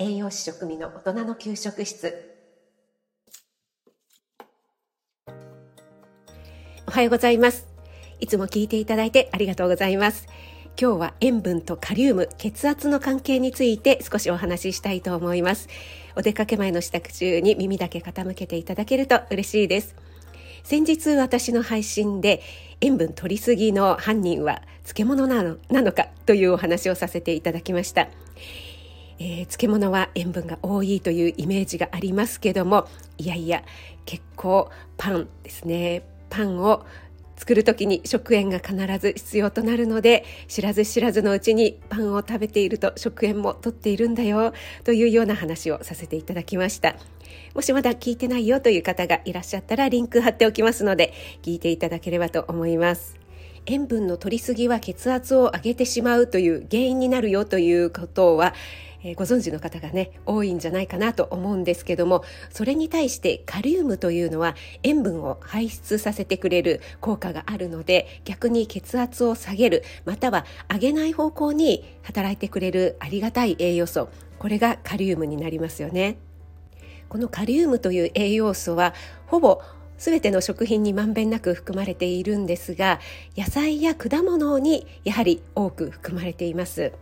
栄養士食味の大人の給食室。おはようございます。いつも聞いていただいてありがとうございます。今日は塩分とカリウム血圧の関係について少しお話ししたいと思います。お出かけ前の支度中に耳だけ傾けていただけると嬉しいです。先日私の配信で塩分取りすぎの犯人は漬物なのなのかというお話をさせていただきました。えー、漬物は塩分が多いというイメージがありますけどもいやいや結構パンですね。パンを作る時に食塩が必ず必要となるので知らず知らずのうちにパンを食べていると食塩も取っているんだよというような話をさせていただきました。もしまだ聞いてないよという方がいらっしゃったらリンク貼っておきますので聞いていただければと思います。塩分の摂りすぎは血圧を上げてしまうという原因になるよということはえ、ご存知の方がね多いんじゃないかなと思うんですけどもそれに対してカリウムというのは塩分を排出させてくれる効果があるので逆に血圧を下げるまたは上げない方向に働いてくれるありがたい栄養素これがカリウムになりますよね。このカリウムという栄養素はほぼすべての食品にまんべんなく含まれているんですが野菜や果物にやはり多く含まれています。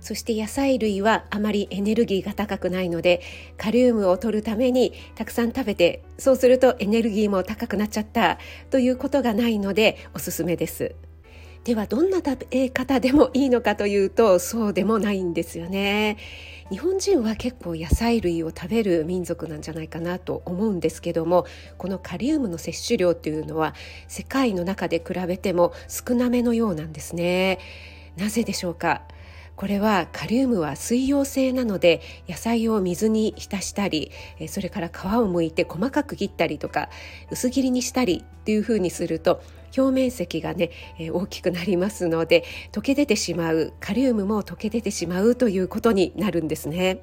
そして野菜類はあまりエネルギーが高くないのでカリウムを取るためにたくさん食べてそうするとエネルギーも高くなっちゃったということがないのでおすすめです。ではどんな食べ方でもいいのかというとそうでもないんですよね。日本人は結構野菜類を食べる民族なんじゃないかなと思うんですけどもこのカリウムの摂取量というのは世界の中で比べても少なめのようなんですね。なぜでしょうか？これはカリウムは水溶性なので野菜を水に浸したりそれから皮を剥いて細かく切ったりとか薄切りにしたりっていうふうにすると表面積がね大きくなりますので溶け出てしまうカリウムも溶け出てしまうということになるんですね。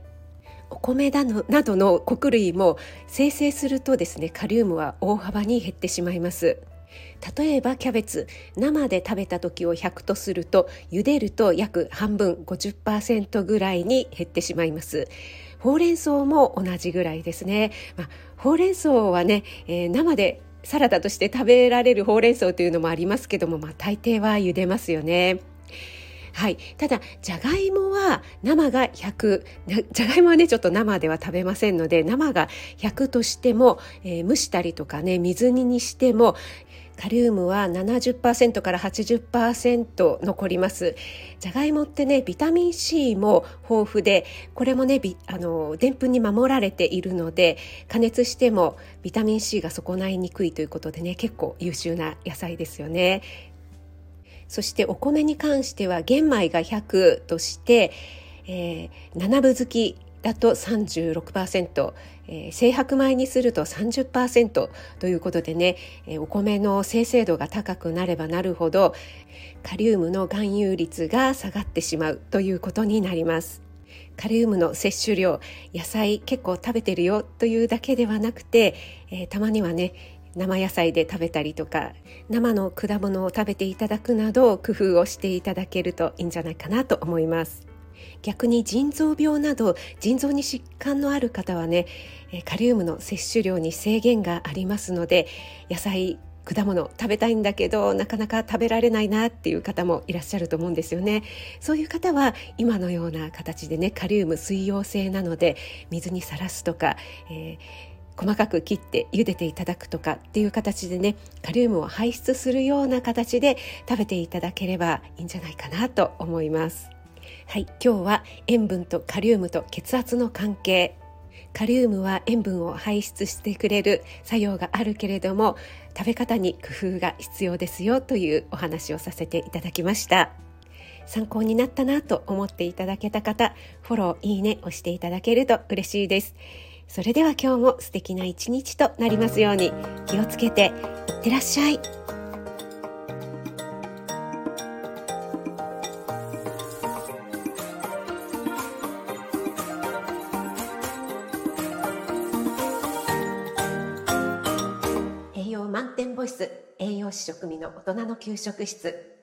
お米だのなどの穀類も生成するとですねカリウムは大幅に減ってしまいます例えばキャベツ生で食べた時を100とすると茹でると約半分50%ぐらいに減ってしまいます。ほうれん草も同じぐらいですね、まあ、ほうれん草はね、えー、生でサラダとして食べられるほうれん草というのもありますけども、まあ、大抵は茹でますよね。はい、ただじゃがいもは生が100じゃがいもはねちょっと生では食べませんので生が100としても、えー、蒸したりとかね水煮にしてもカリウムは70%から80%残ります。じゃがいもってねビタミン C も豊富でこれもねあのでんぷんに守られているので加熱してもビタミン C が損ないにくいということでね結構優秀な野菜ですよね。そしてお米に関しては玄米が100として、えー、七分好きだと36%、えー、精白米にすると30%ということでね、えー、お米の生成度が高くなればなるほどカリウムの含有率が下がってしまうということになります。カリウムの摂取量野菜結構食べてるよというだけではなくて、えー、たまにはね生野菜で食べたりとか生の果物を食べていただくなど工夫をしていただけるといいんじゃないかなと思います。逆に腎臓病など腎臓に疾患のある方はねカリウムの摂取量に制限がありますので野菜果物食べたいんだけどなかなか食べられないなっていう方もいらっしゃると思うんですよねそういう方は今のような形でねカリウム水溶性なので水にさらすとか、えー、細かく切って茹でていただくとかっていう形でねカリウムを排出するような形で食べていただければいいんじゃないかなと思います。はい今日は塩分とカリウムと血圧の関係。カリウムは塩分を排出してくれる作用があるけれども食べ方に工夫が必要ですよというお話をさせていただきました。参考になったなと思っていただけた方フォローいいね押していただけると嬉しいです。それでは今日も素敵な一日となりますように気をつけていってらっしゃい。栄養満点ボイス栄養士食味の大人の給食室。